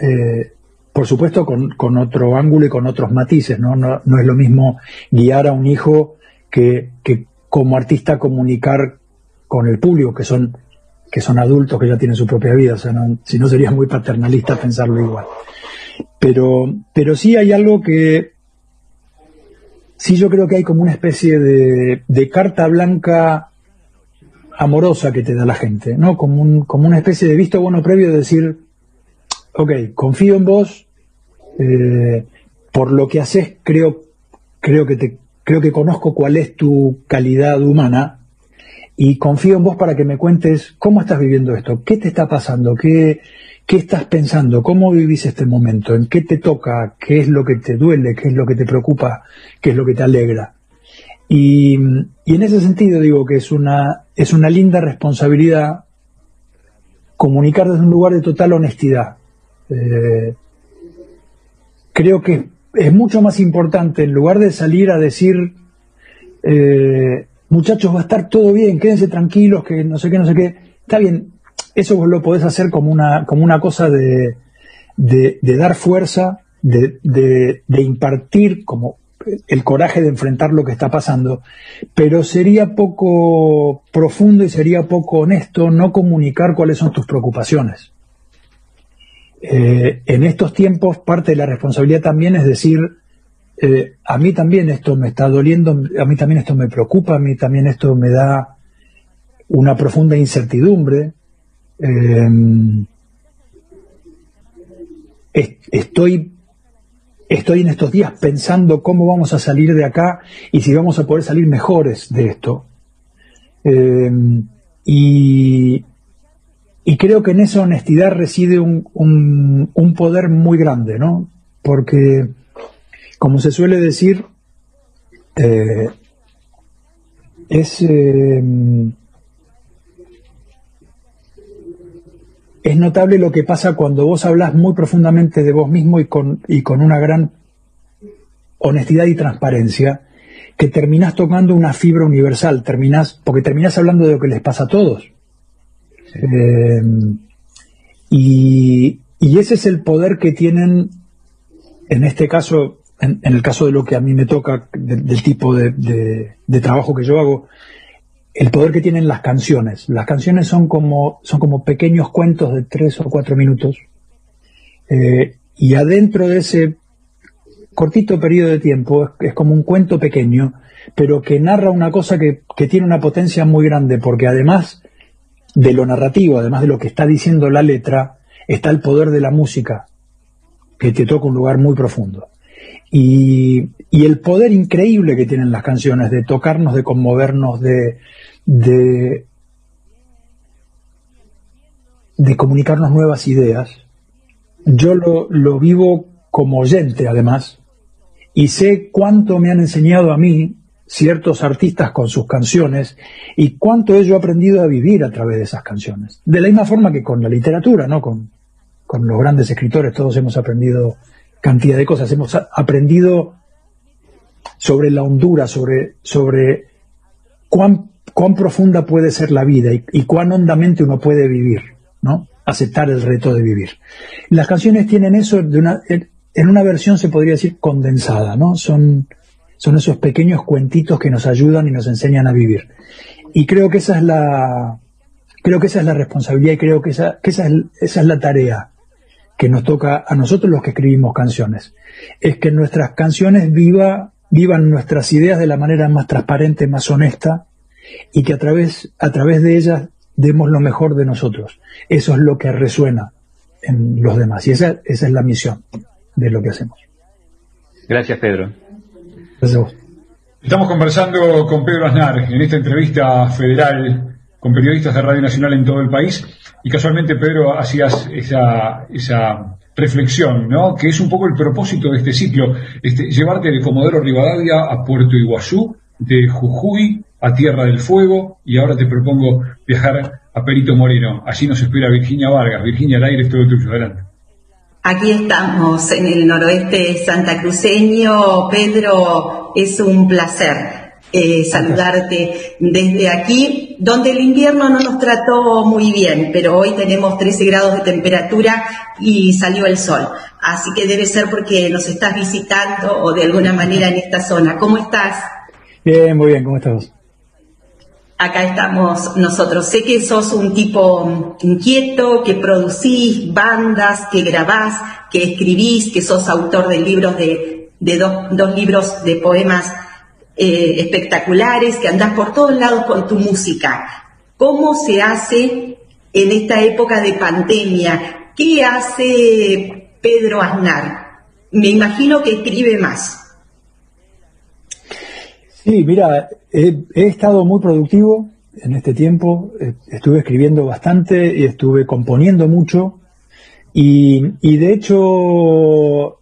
eh, por supuesto, con, con, otro ángulo y con otros matices, ¿no? ¿no? No, es lo mismo guiar a un hijo que, que como artista comunicar con el público, que son que son adultos, que ya tienen su propia vida, o sea, si no sería muy paternalista pensarlo igual. Pero, pero sí hay algo que, sí yo creo que hay como una especie de, carta blanca amorosa que te da la gente, ¿no? Como, como una especie de visto bueno previo de decir, ok, confío en vos, eh, por lo que haces creo, creo que te, creo que conozco cuál es tu calidad humana, y confío en vos para que me cuentes cómo estás viviendo esto, qué te está pasando, qué, qué estás pensando, cómo vivís este momento, en qué te toca, qué es lo que te duele, qué es lo que te preocupa, qué es lo que te alegra. Y, en ese sentido digo que es una, es una linda responsabilidad comunicar desde un lugar de total honestidad. Eh, creo que es mucho más importante, en lugar de salir a decir, eh, muchachos, va a estar todo bien, quédense tranquilos, que no sé qué, no sé qué. Está bien, eso vos lo podés hacer como una, como una cosa de, de, dar fuerza, de, de, impartir como el coraje de enfrentar lo que está pasando, pero sería poco profundo y sería poco honesto no comunicar cuáles son tus preocupaciones. Eh, en estos tiempos parte de la responsabilidad también es decir, eh, a mí también esto me está doliendo, a mí también esto me preocupa, a mí también esto me da una profunda incertidumbre. Eh, estoy, estoy en estos días pensando cómo vamos a salir de acá y si vamos a poder salir mejores de esto. Eh, y, creo que en esa honestidad reside un, un, poder muy grande, ¿no? Porque como se suele decir, eh, es, es notable lo que pasa cuando vos hablas muy profundamente de vos mismo y con, y con una gran honestidad y transparencia, que terminás tocando una fibra universal, terminás, porque terminás hablando de lo que les pasa a todos. Eh, y, y, ese es el poder que tienen, en este caso, en, el caso de lo que a mí me toca, del tipo de, trabajo que yo hago, el poder que tienen las canciones. Las canciones son como, son como pequeños cuentos de tres o cuatro minutos. Eh, y adentro de ese, cortito periodo de tiempo, es, como un cuento pequeño, pero que narra una cosa que, que tiene una potencia muy grande, porque además de lo narrativo, además de lo que está diciendo la letra, está el poder de la música, que te toca un lugar muy profundo. Y, el poder increíble que tienen las canciones de tocarnos, de conmovernos, de, comunicarnos nuevas ideas. Yo lo, vivo como oyente, además, y sé cuánto me han enseñado a mí ciertos artistas con sus canciones y cuánto he aprendido a vivir a través de esas canciones. De la misma forma que con la literatura, ¿no? Con los grandes escritores todos hemos aprendido cantidad de cosas, hemos aprendido sobre la hondura, sobre, sobre cuán, cuán profunda puede ser la vida y, cuán hondamente uno puede vivir, ¿no? Aceptar el reto de vivir. Las canciones tienen eso de una, en una versión se podría decir condensada, ¿no? Son, son esos pequeños cuentitos que nos ayudan y nos enseñan a vivir. Y creo que esa es la, creo que esa es la responsabilidad y creo que esa, que esa, es, esa es la tarea que nos toca a nosotros los que escribimos canciones. Es que nuestras canciones viva, vivan nuestras ideas de la manera más transparente, más honesta y que a través, a través de ellas demos lo mejor de nosotros. Eso es lo que resuena en los demás y esa, esa es la misión de lo que hacemos. Gracias, Pedro. Estamos conversando con Pedro Aznar en esta entrevista federal con periodistas de Radio Nacional en todo el país y casualmente Pedro hacías esa, reflexión, ¿no? Que es un poco el propósito de este ciclo, este, llevarte de Comodoro Rivadavia a Puerto Iguazú, de Jujuy a Tierra del Fuego y ahora te propongo viajar a Perito Moreno. Allí nos espera Virginia Vargas. Virginia, el aire es todo tuyo. Adelante. Aquí estamos en el noroeste santacruceño. Pedro, es un placer eh, saludarte desde aquí, donde el invierno no nos trató muy bien, pero hoy tenemos 13 grados de temperatura y salió el sol. Así que debe ser porque nos estás visitando o de alguna manera en esta zona. ¿Cómo estás? Bien, muy bien, ¿cómo estás? acá estamos nosotros. Sé que sos un tipo inquieto, que producís bandas, que grabás, que escribís, que sos autor de libros de, dos, libros de poemas eh, espectaculares, que andás por todos lados con tu música. ¿Cómo se hace en esta época de pandemia? ¿Qué hace Pedro Aznar? Me imagino que escribe más. Sí, mira, he, estado muy productivo en este tiempo, eh, estuve escribiendo bastante y estuve componiendo mucho y, de hecho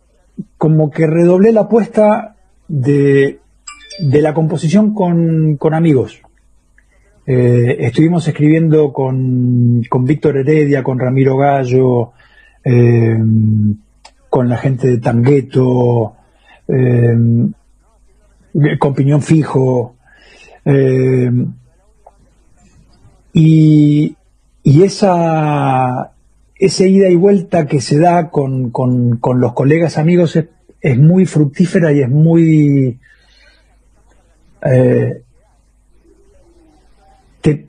como que redoblé la apuesta de, la composición con, amigos. Eh, estuvimos escribiendo con, Víctor Heredia, con Ramiro Gallo, eh, con la gente de Tangueto, con piñón fijo. Eh, y, esa, esa ida y vuelta que se da con, los colegas amigos es, muy fructífera y es muy... Eh, te,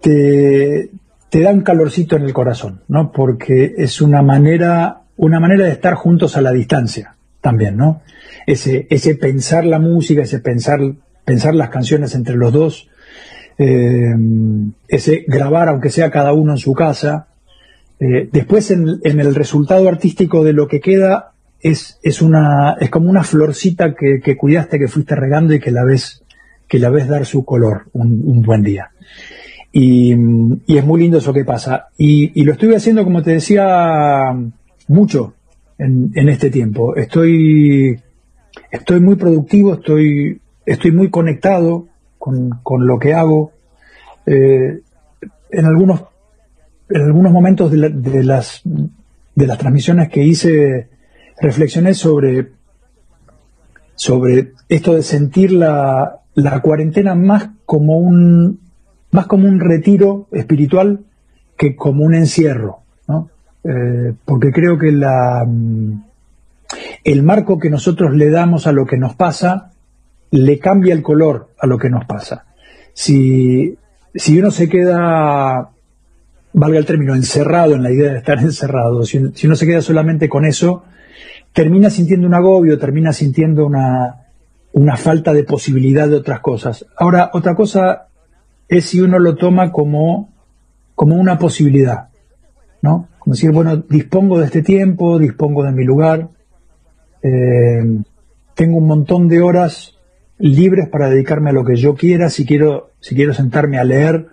te, da un calorcito en el corazón, ¿no? Porque es una manera, una manera de estar juntos a la distancia también, ¿no? ese, ese pensar la música, ese pensar, pensar las canciones entre los dos, eh, ese grabar aunque sea cada uno en su casa. Eh, después en, el resultado artístico de lo que queda es, es, una, es como una florcita que, cuidaste, que fuiste regando y que la ves, que la ves dar su color un, buen día. Y, es muy lindo eso que pasa. Y, lo estuve haciendo, como te decía, mucho en, en este tiempo. Estoy estoy muy productivo, estoy, estoy muy conectado con, lo que hago. Eh, en algunos en algunos momentos de, las de las transmisiones que hice reflexioné sobre sobre esto de sentir la, la cuarentena más como un más como un retiro espiritual que como un encierro, ¿no? Eh, porque creo que la el marco que nosotros le damos a lo que nos pasa le cambia el color a lo que nos pasa. Si, si uno se queda, valga el término, encerrado en la idea de estar encerrado, si, uno se queda solamente con eso, termina sintiendo un agobio, termina sintiendo una, una falta de posibilidad de otras cosas. Ahora, otra cosa es si uno lo toma como, como una posibilidad, ¿no? Como decir, bueno, dispongo de este tiempo, dispongo de mi lugar, eh, tengo un montón de horas libres para dedicarme a lo que yo quiera, si quiero, si quiero sentarme a leer,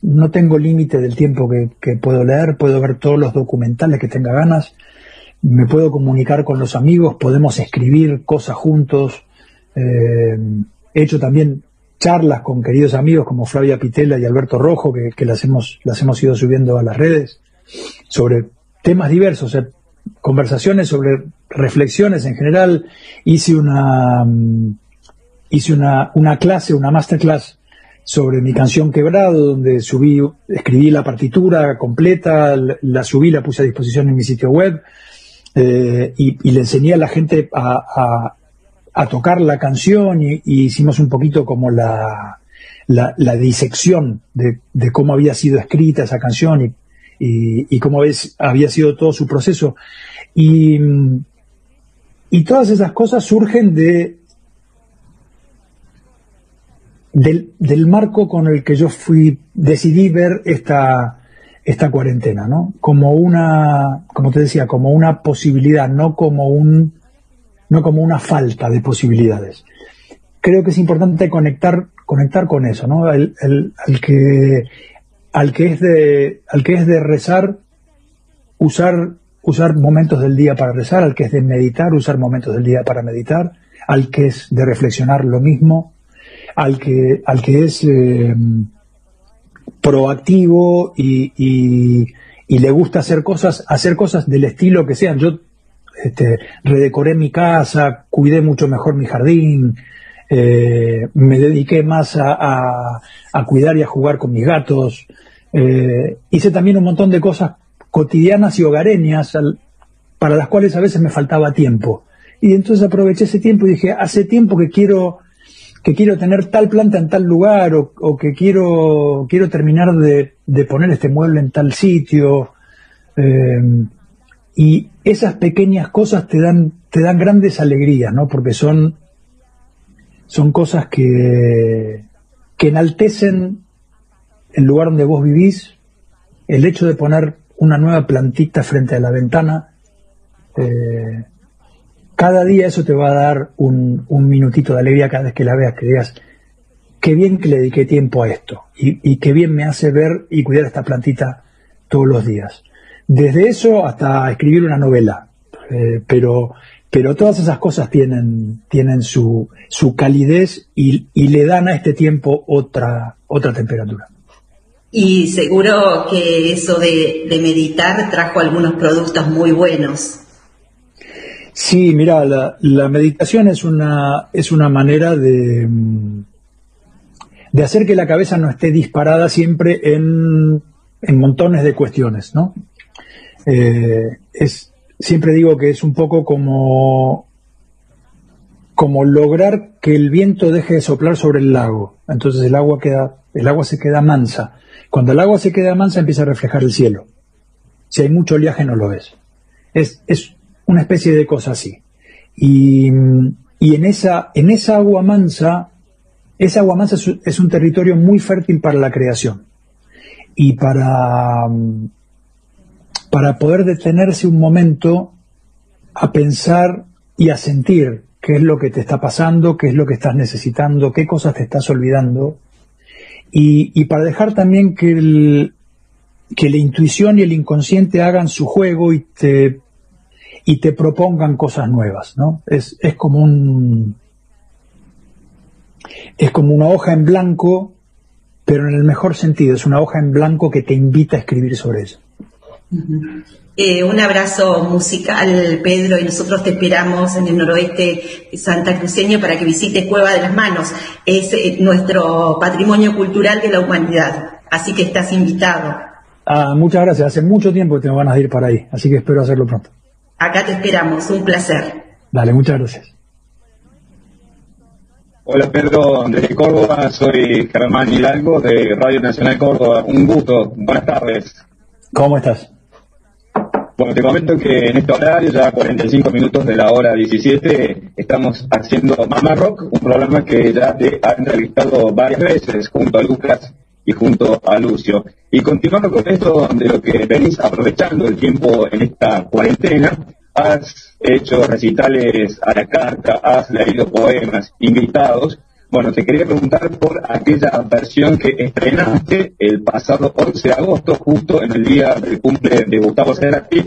no tengo límite del tiempo que, puedo leer, puedo ver todos los documentales que tenga ganas, me puedo comunicar con los amigos, podemos escribir cosas juntos, eh, he hecho también charlas con queridos amigos como Flavia Pitela y Alberto Rojo, que, las, hemos, las hemos ido subiendo a las redes, sobre temas diversos, conversaciones sobre reflexiones en general. Hice una, mm, hice una, clase, una masterclass sobre mi canción Quebrado, donde subí, escribí la partitura completa, la subí, la puse a disposición en mi sitio web eh, y, le enseñé a la gente a, a, tocar la canción y, hicimos un poquito como la, la, disección de, de, cómo había sido escrita esa canción y, y, cómo había sido todo su proceso. Y, y todas esas cosas surgen de, del, marco con el que yo fui, decidí ver esta, esta cuarentena, ¿no? Como una, como te decía, como una posibilidad, no como un, no como una falta de posibilidades. Creo que es importante conectar, conectar con eso, ¿no? El, que, al que es de, al que es de rezar, usar, usar momentos del día para rezar, al que es de meditar, usar momentos del día para meditar, al que es de reflexionar lo mismo, al que, al que es eh, proactivo y, y, le gusta hacer cosas, hacer cosas del estilo que sean. Yo este, redecoré mi casa, cuidé mucho mejor mi jardín, eh, me dediqué más a, a, cuidar y a jugar con mis gatos. Eh, hice también un montón de cosas cotidianas y hogareñas para las cuales a veces me faltaba tiempo. Y entonces aproveché ese tiempo y dije, hace tiempo que quiero que quiero tener tal planta en tal lugar o, que quiero, quiero terminar de, poner este mueble en tal sitio. Eh, y esas pequeñas cosas te dan, te dan grandes alegrías, ¿no? Porque son, son cosas que, que enaltecen el lugar donde vos vivís, el hecho de poner una nueva plantita frente a la ventana, eh, cada día eso te va a dar un, minutito de alegría cada vez que la veas, que digas, qué bien que le dediqué tiempo a esto y, qué bien me hace ver y cuidar esta plantita todos los días. Desde eso hasta escribir una novela, eh, pero, pero todas esas cosas tienen, tienen su, su calidez y, le dan a este tiempo otra, otra temperatura. Y seguro que eso de meditar trajo algunos productos muy buenos. Sí, mira, la, meditación es una, es una manera de, de hacer que la cabeza no esté disparada siempre en, en montones de cuestiones, ¿no? Eh, es, siempre digo que es un poco como, como lograr que el viento deje de soplar sobre el lago. Entonces el agua queda, el agua se queda mansa. Cuando el agua se queda mansa empieza a reflejar el cielo. Si hay mucho oleaje no lo ves. Es, es una especie de cosa así. Y, en, esa, en esa agua mansa, esa agua mansa es, un territorio muy fértil para la creación. Y para, para poder detenerse un momento a pensar y a sentir qué es lo que te está pasando, qué es lo que estás necesitando, qué cosas te estás olvidando. Y, y para dejar también que, el, que la intuición y el inconsciente hagan su juego y te y te propongan cosas nuevas, ¿no? Es, es como un es como una hoja en blanco, pero en el mejor sentido, es una hoja en blanco que te invita a escribir sobre eso. Eh, un abrazo musical, Pedro, y nosotros te esperamos en el noroeste Santa Cruceño para que visites Cueva de las Manos. Es eh, nuestro patrimonio cultural de la humanidad, así que estás invitado. Ah, muchas gracias. Hace mucho tiempo que tengo ganas de ir para ahí, así que espero hacerlo pronto. Acá te esperamos, un placer. Dale, muchas gracias. Hola Pedro, desde Córdoba, soy Germán Hidalgo de Radio Nacional Córdoba. Un gusto, buenas tardes. ¿Cómo estás? Bueno, te comento que en este horario, ya 45 minutos de la hora 17, estamos haciendo Mama Rock, un programa que ya te ha entrevistado varias veces junto a Lucas y junto a Lucio. Y continuando con esto de lo que venís aprovechando el tiempo en esta cuarentena, has hecho recitales a la carta, has leído poemas, invitados. Bueno, te quería preguntar por aquella versión que estrenaste el pasado 11 de agosto, justo en el día del cumple de Gustavo Cerati,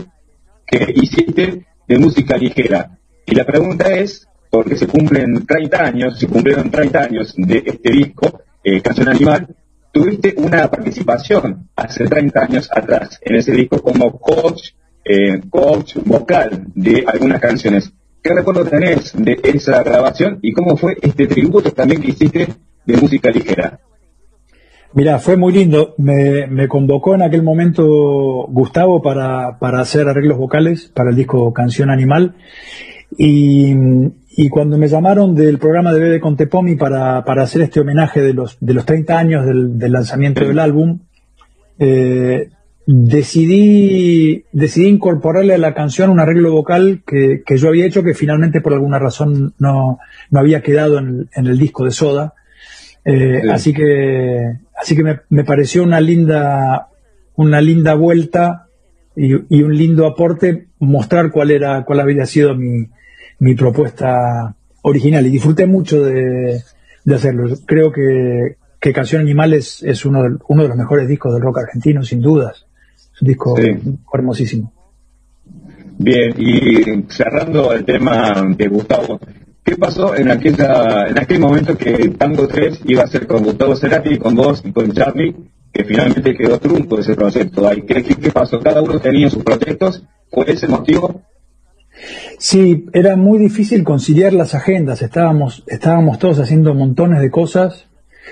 que hiciste de música ligera. Y la pregunta es, porque se cumplen 30 años, se cumplieron 30 años de este disco, eh, Canción Animal, tuviste una participación hace 30 años atrás en ese disco como coach, eh, coach vocal de algunas canciones. ¿Qué recuerdo tenés de esa grabación y cómo fue este tributo también que hiciste de música ligera? Mira, fue muy lindo. Me, convocó en aquel momento Gustavo para, para hacer arreglos vocales para el disco Canción Animal. Y, y cuando me llamaron del programa de Bebe Contepomi para, para hacer este homenaje de los, de los 30 años del, lanzamiento del álbum, eh, decidí, decidí incorporarle a la canción un arreglo vocal que, yo había hecho que finalmente por alguna razón no, no había quedado en, el disco de Soda. Eh, así que, así que me, me, pareció una linda, una linda vuelta y, y, un lindo aporte mostrar cuál era, cuál había sido mi, mi propuesta original y disfruté mucho de, hacerlo. Creo que, que Canción Animal es, uno, de, uno de los mejores discos del rock argentino, sin dudas. Es un disco hermosísimo. Bien, y cerrando el tema de Gustavo, ¿qué pasó en, aquella, en aquel momento que Tango 3 iba a ser con Gustavo Cerati, con vos y con Charlie, que finalmente quedó trunco ese proyecto? ¿Qué, qué pasó? ¿Cada uno tenía sus proyectos? ¿Fue ese motivo? Sí, era muy difícil conciliar las agendas. Estábamos, estábamos todos haciendo montones de cosas.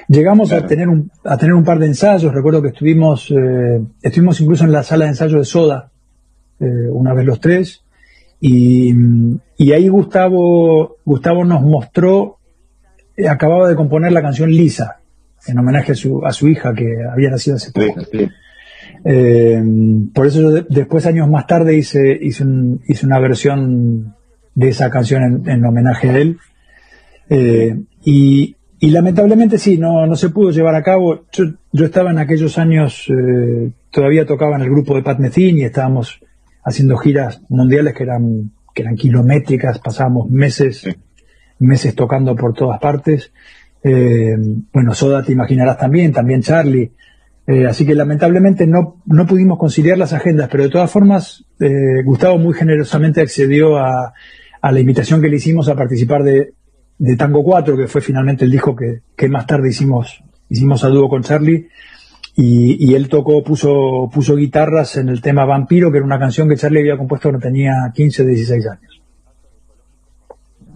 Llegamos a tener un, a tener un par de ensayos. Recuerdo que estuvimos, eh, estuvimos incluso en la sala de ensayo de Soda, eh, una vez los tres. Y, y, ahí Gustavo, Gustavo nos mostró, eh, acababa de componer la canción Lisa, en homenaje a su, a su hija que había nacido hace poco. Eh, por eso yo después, años más tarde, hice, hice, hice una versión de esa canción en, homenaje a él. Eh, y, y, lamentablemente sí, no, no se pudo llevar a cabo. Yo, yo estaba en aquellos años, eh, todavía tocaba en el grupo de Pat Metheny y estábamos haciendo giras mundiales que eran, que eran kilométricas, pasábamos meses, meses tocando por todas partes. bueno, Soda te imaginarás también, también Charlie. Eh, así que lamentablemente no, no pudimos conciliar las agendas, pero de todas formas eh, Gustavo muy generosamente accedió a, a, la invitación que le hicimos a participar de, de Tango 4, que fue finalmente el disco que, que, más tarde hicimos, hicimos a dúo con Charlie. Y, y, él tocó, puso, puso guitarras en el tema Vampiro, que era una canción que Charlie había compuesto cuando tenía 15 o 16 años.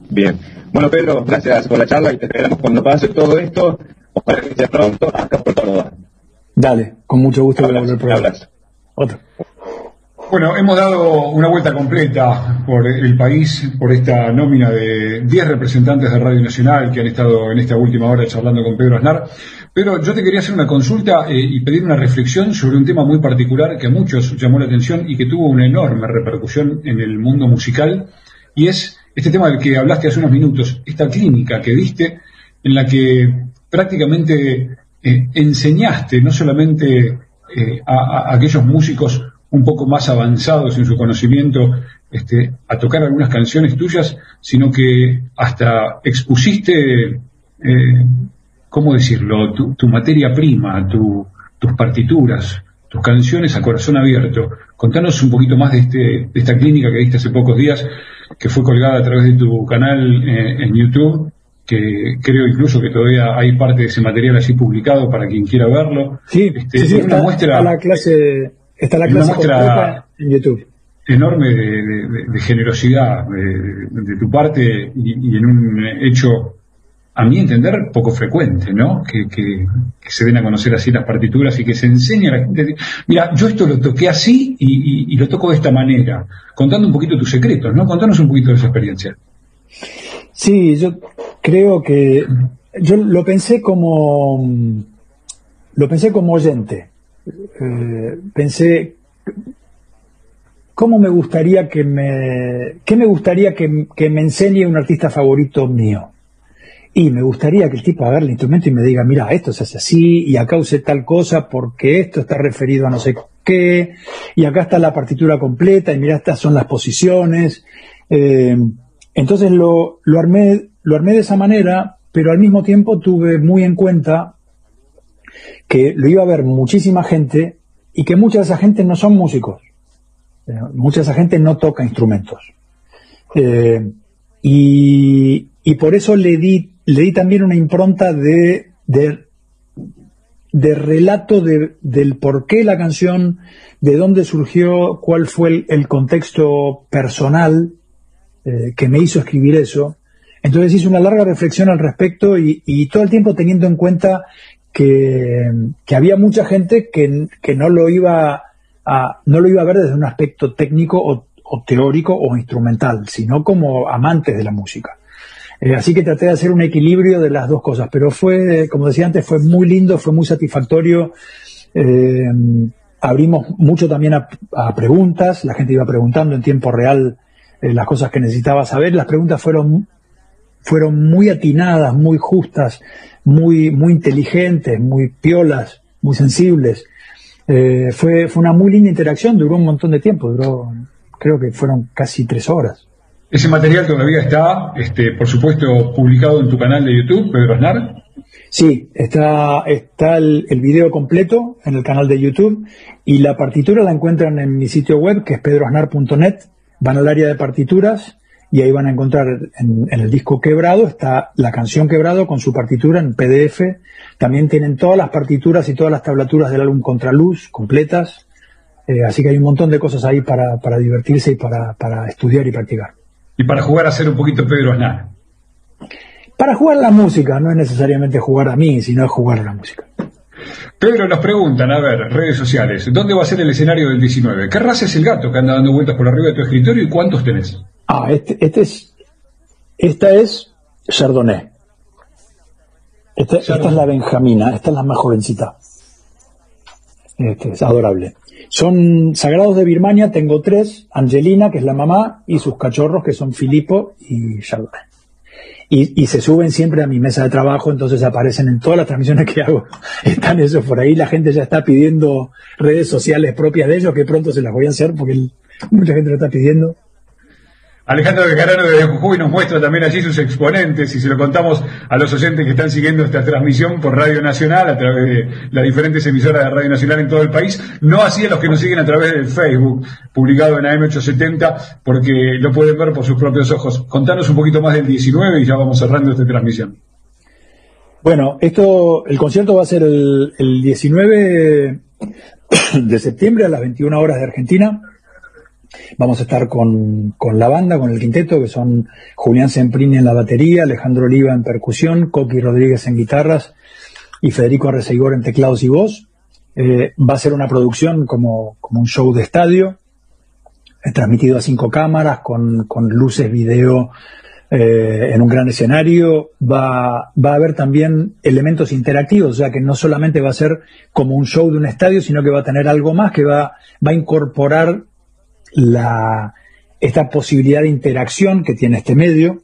Bien. Bueno, Pedro, gracias por la charla y te esperamos cuando pase todo esto. Ojalá que sea pronto acá por Córdoba. Dale, con mucho gusto hablas, volver programa. Otro. Bueno, hemos dado una vuelta completa por el país, por esta nómina de 10 representantes de Radio Nacional que han estado en esta última hora charlando con Pedro Aznar. Pero yo te quería hacer una consulta eh, y pedir una reflexión sobre un tema muy particular que a muchos llamó la atención y que tuvo una enorme repercusión en el mundo musical, y es este tema del que hablaste hace unos minutos, esta clínica que diste, en la que prácticamente eh, enseñaste no solamente eh, a, aquellos músicos un poco más avanzados en su conocimiento este, a tocar algunas canciones tuyas, sino que hasta expusiste, eh, ¿cómo decirlo?, tu, materia prima, tus partituras, tus canciones a corazón abierto. Contanos un poquito más de, este, de esta clínica que diste hace pocos días, que fue colgada a través de tu canal en YouTube que creo incluso que todavía hay parte de ese material así publicado para quien quiera verlo. Sí, este, está, muestra, la clase, está la clase muestra en YouTube. Enorme de, generosidad de, tu parte y, en un hecho, a mi entender, poco frecuente, ¿no? Que, se den a conocer así las partituras y que se enseñe a la gente. Mira, yo esto lo toqué así y, y lo toco de esta manera, contando un poquito tus secretos, ¿no? Contanos un poquito de esa experiencia. Sí, yo creo que yo lo pensé como lo pensé como oyente. Eh, pensé ¿cómo me gustaría que me, qué me gustaría que, que me enseñe un artista favorito mío? Y me gustaría que el tipo agarre el instrumento y me diga, mira, esto se hace así, y acá use tal cosa porque esto está referido a no sé qué, y acá está la partitura completa, y mira, estas son las posiciones. Eh, entonces lo, lo, armé, lo armé de esa manera, pero al mismo tiempo tuve muy en cuenta que lo iba a ver muchísima gente y que mucha de esa gente no son músicos. Eh, mucha de esa gente no toca instrumentos. Eh, y, por eso le di, le di también una impronta de, de, relato de, del por qué la canción, de dónde surgió, cuál fue el, el contexto personal eh, que me hizo escribir eso. Entonces hice una larga reflexión al respecto y, todo el tiempo teniendo en cuenta que, había mucha gente que, no lo iba a, no lo iba a ver desde un aspecto técnico o, teórico o instrumental, sino como amantes de la música. Eh, así que traté de hacer un equilibrio de las dos cosas, pero fue, como decía antes, fue muy lindo, fue muy satisfactorio. Eh, abrimos mucho también a, a, preguntas, la gente iba preguntando en tiempo real eh, las cosas que necesitaba saber. Las preguntas fueron, fueron muy atinadas, muy justas, muy, muy inteligentes, muy piolas, muy sensibles. Eh, fue, fue una muy linda interacción, duró un montón de tiempo, duró, creo que fueron casi tres horas. Ese material todavía está, este, por supuesto, publicado en tu canal de YouTube, Pedro Aznar. Sí, está, está el, el, video completo en el canal de YouTube y la partitura la encuentran en mi sitio web que es pedroaznar.net. Van al área de partituras y ahí van a encontrar en, en, el disco Quebrado está la canción Quebrado con su partitura en PDF. También tienen todas las partituras y todas las tablaturas del álbum Contraluz completas. Eh, así que hay un montón de cosas ahí para, para divertirse y para, para estudiar y practicar y para jugar a ser un poquito Pedro Aznar? Para jugar la música, no es necesariamente jugar a mí, sino es jugar a la música. Pedro, nos preguntan, a ver, redes sociales, ¿dónde va a ser el escenario del 19? ¿Qué raza es el gato que anda dando vueltas por arriba de tu escritorio y cuántos tenés? Ah, este, este es, esta es Chardonnay. Esta, esta, es la Benjamina, esta es la más jovencita. Este, es adorable. Son sagrados de Birmania, tengo tres, Angelina, que es la mamá, y sus cachorros, que son Filipo y Chardonnay. Y, y, se suben siempre a mi mesa de trabajo, entonces aparecen en todas las transmisiones que hago. Están esos por ahí, la gente ya está pidiendo redes sociales propias de ellos, que pronto se las voy a hacer porque mucha gente lo está pidiendo. Alejandro Bejarano de Jujuy nos muestra también allí sus exponentes y se lo contamos a los oyentes que están siguiendo esta transmisión por Radio Nacional a través de las diferentes emisoras de Radio Nacional en todo el país, no así a los que nos siguen a través del Facebook, publicado en AM870, porque lo pueden ver por sus propios ojos. Contanos un poquito más del 19 y ya vamos cerrando esta transmisión. Bueno, esto, el concierto va a ser el, el 19 de septiembre a las 21 horas de Argentina Vamos a estar con, con, la banda, con el quinteto, que son Julián Semprini en la batería, Alejandro Oliva en percusión, Coqui Rodríguez en guitarras y Federico Arreceigor en teclados y voz. Eh, va a ser una producción como, como un show de estadio, eh, transmitido a cinco cámaras, con, con luces, video, eh, en un gran escenario. Va, va a haber también elementos interactivos, o sea que no solamente va a ser como un show de un estadio, sino que va a tener algo más que va, va a incorporar la, esta posibilidad de interacción que tiene este medio.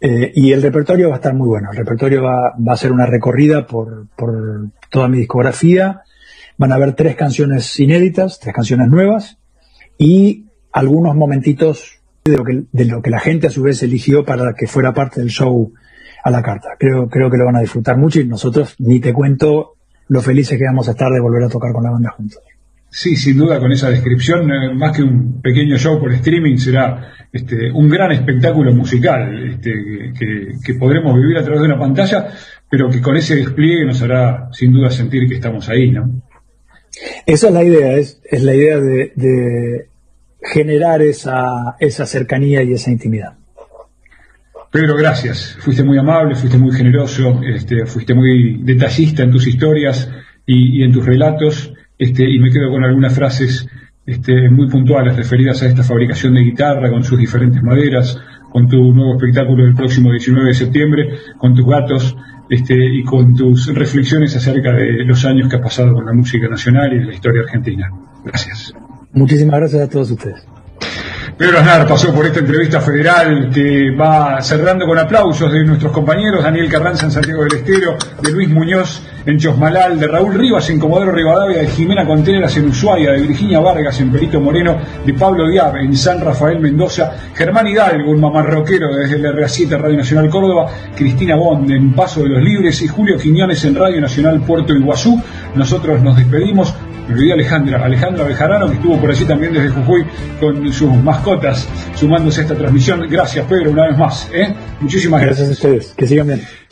Eh, y el repertorio va a estar muy bueno. El repertorio va, va a ser una recorrida por, por, toda mi discografía. Van a haber tres canciones inéditas, tres canciones nuevas y algunos momentitos de lo que, de lo que la gente a su vez eligió para que fuera parte del show a la carta. Creo, creo que lo van a disfrutar mucho y nosotros ni te cuento lo felices que vamos a estar de volver a tocar con la banda juntos. Sí, sin duda con esa descripción, eh, más que un pequeño show por streaming, será este, un gran espectáculo musical este, que, que, podremos vivir a través de una pantalla, pero que con ese despliegue nos hará sin duda sentir que estamos ahí, ¿no? Esa es la idea, es, es la idea de, de generar esa, esa cercanía y esa intimidad. Pedro, gracias. Fuiste muy amable, fuiste muy generoso, este, fuiste muy detallista en tus historias y, y en tus relatos. Este, y me quedo con algunas frases este, muy puntuales referidas a esta fabricación de guitarra con sus diferentes maderas, con tu nuevo espectáculo del próximo 19 de septiembre, con tus gatos este, y con tus reflexiones acerca de los años que has pasado con la música nacional y de la historia argentina. Gracias. Muchísimas gracias a todos ustedes. Pedro Aznar pasó por esta entrevista federal que va cerrando con aplausos de nuestros compañeros, Daniel Carranza en Santiago del Estero, de Luis Muñoz en Chosmalal, de Raúl Rivas en Comodoro Rivadavia, de Jimena Contreras en Ushuaia, de Virginia Vargas en Perito Moreno, de Pablo Diab en San Rafael Mendoza, Germán Hidalgo, un mamarroquero desde el RA7 Radio Nacional Córdoba, Cristina Bond en Paso de los Libres y Julio Quiñones en Radio Nacional Puerto Iguazú. Nosotros nos despedimos me olvidé Alejandra, Alejandra Bejarano, que estuvo por allí también desde Jujuy con sus mascotas, sumándose a esta transmisión. Gracias, Pedro, una vez más. ¿eh? Muchísimas gracias. Gracias a ustedes. Que sigan bien.